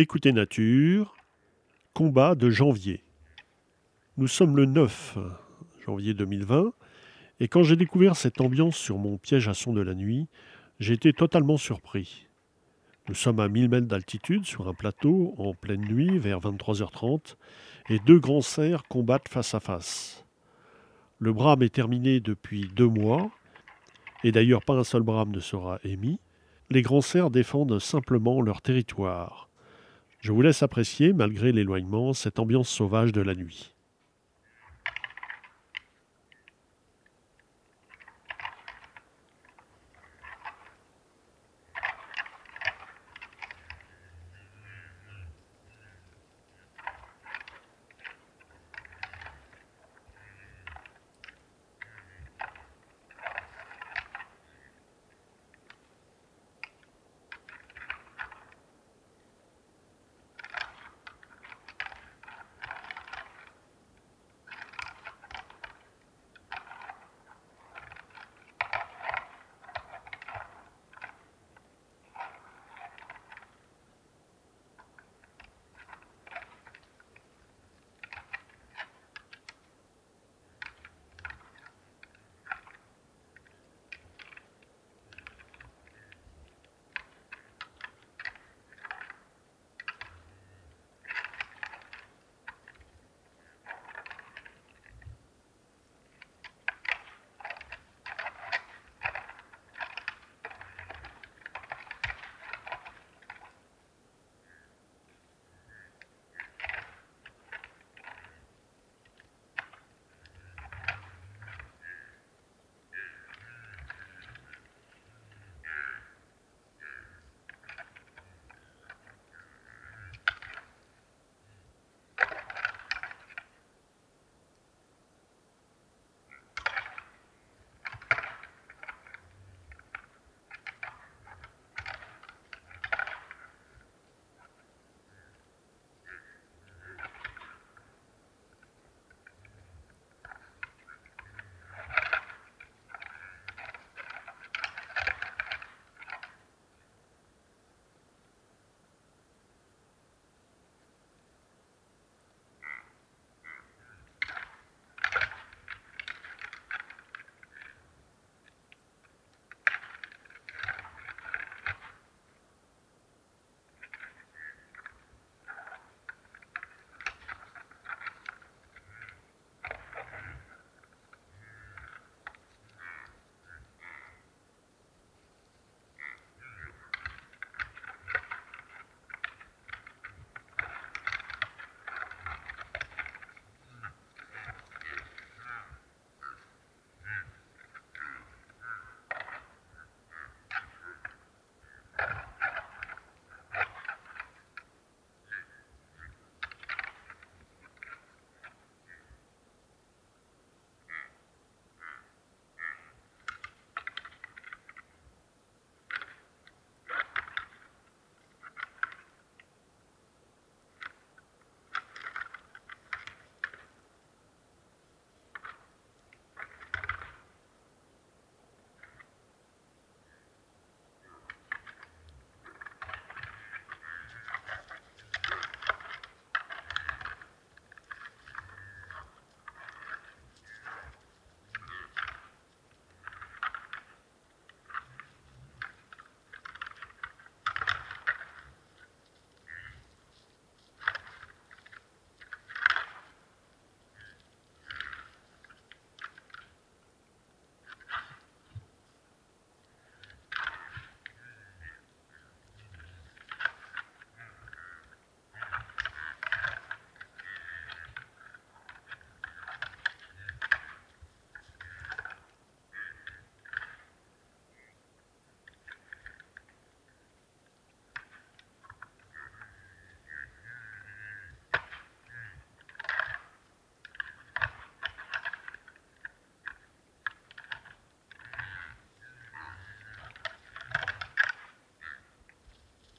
Écoutez Nature, combat de janvier. Nous sommes le 9 janvier 2020 et quand j'ai découvert cette ambiance sur mon piège à son de la nuit, j'ai été totalement surpris. Nous sommes à 1000 mètres d'altitude sur un plateau en pleine nuit vers 23h30 et deux grands cerfs combattent face à face. Le brame est terminé depuis deux mois et d'ailleurs pas un seul brame ne sera émis. Les grands cerfs défendent simplement leur territoire. Je vous laisse apprécier, malgré l'éloignement, cette ambiance sauvage de la nuit.